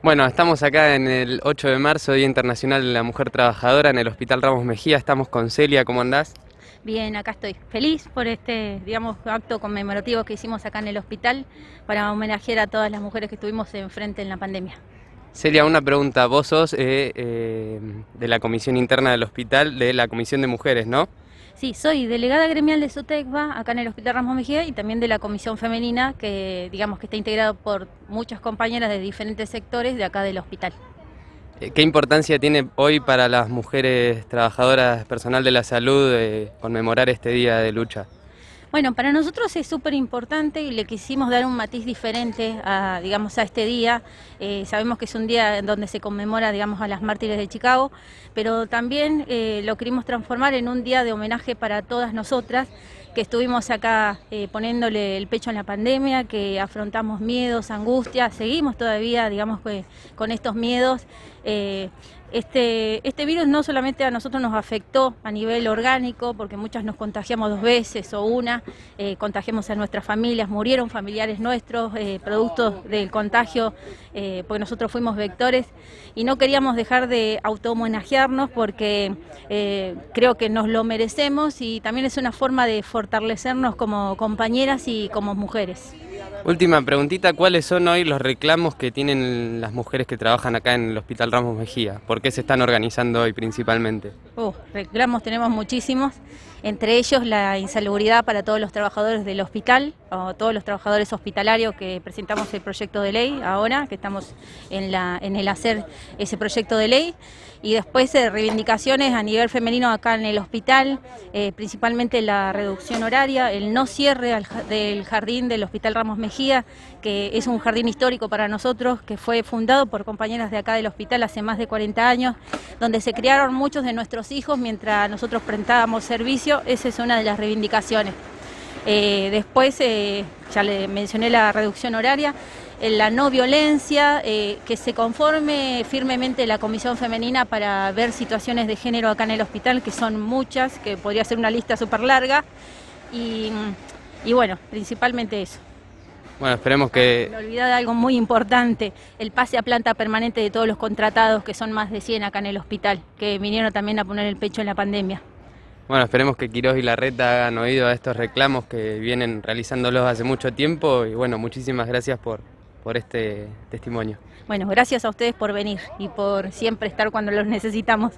Bueno, estamos acá en el 8 de marzo, Día Internacional de la Mujer Trabajadora, en el Hospital Ramos Mejía. Estamos con Celia, ¿cómo andás? Bien, acá estoy. Feliz por este, digamos, acto conmemorativo que hicimos acá en el hospital para homenajear a todas las mujeres que estuvimos enfrente en la pandemia. Celia, una pregunta. Vos sos eh, eh, de la comisión interna del hospital, de la comisión de mujeres, ¿no? Sí, soy delegada gremial de SUTECBA acá en el Hospital Ramos Mejía y también de la comisión femenina que digamos que está integrado por muchas compañeras de diferentes sectores de acá del hospital. Eh, ¿Qué importancia tiene hoy para las mujeres trabajadoras personal de la salud conmemorar este día de lucha? Bueno, para nosotros es súper importante y le quisimos dar un matiz diferente a, digamos, a este día. Eh, sabemos que es un día en donde se conmemora, digamos, a las mártires de Chicago, pero también eh, lo querimos transformar en un día de homenaje para todas nosotras que estuvimos acá eh, poniéndole el pecho en la pandemia, que afrontamos miedos, angustias, seguimos todavía, digamos, con estos miedos. Este, este virus no solamente a nosotros nos afectó a nivel orgánico, porque muchas nos contagiamos dos veces o una, eh, contagiamos a nuestras familias, murieron familiares nuestros, eh, productos del contagio, eh, porque nosotros fuimos vectores y no queríamos dejar de auto-homenajearnos porque creo que nos lo merecemos y también es una forma de fortalecernos como compañeras y como mujeres. Última preguntita, ¿cuáles son hoy los reclamos que tienen las mujeres que trabajan acá en el Hospital Ramos Mejía? ¿Por qué se están organizando hoy principalmente? Reclamos tenemos muchísimos, entre ellos la insalubridad para todos los trabajadores del hospital, o todos los trabajadores hospitalarios que presentamos el proyecto de ley ahora, que estamos en, el hacer ese proyecto de ley, y después eh, reivindicaciones a nivel femenino acá en el hospital, eh, principalmente la reducción horaria, el no cierre del jardín del Hospital Ramos Mejía, que es un jardín histórico para nosotros, que fue fundado por compañeras de acá del hospital hace más de 40 años, donde se criaron muchos de nuestros hijos mientras nosotros prestábamos servicio, esa es una de las reivindicaciones. Eh, después, eh, ya le mencioné la reducción horaria, eh, la no violencia, que se conforme firmemente la Comisión Femenina para ver situaciones de género acá en el hospital, que son muchas, que podría ser una lista súper larga, y, bueno, principalmente eso. Bueno, esperemos que... No olvidar algo muy importante, el pase a planta permanente de todos los contratados, que son más de 100 acá en el hospital, que vinieron también a poner el pecho en la pandemia. Bueno, esperemos que Quiroz y Larreta hagan oído a estos reclamos que vienen realizándolos hace mucho tiempo y bueno, muchísimas gracias por, por este testimonio. Bueno, gracias a ustedes por venir y por siempre estar cuando los necesitamos.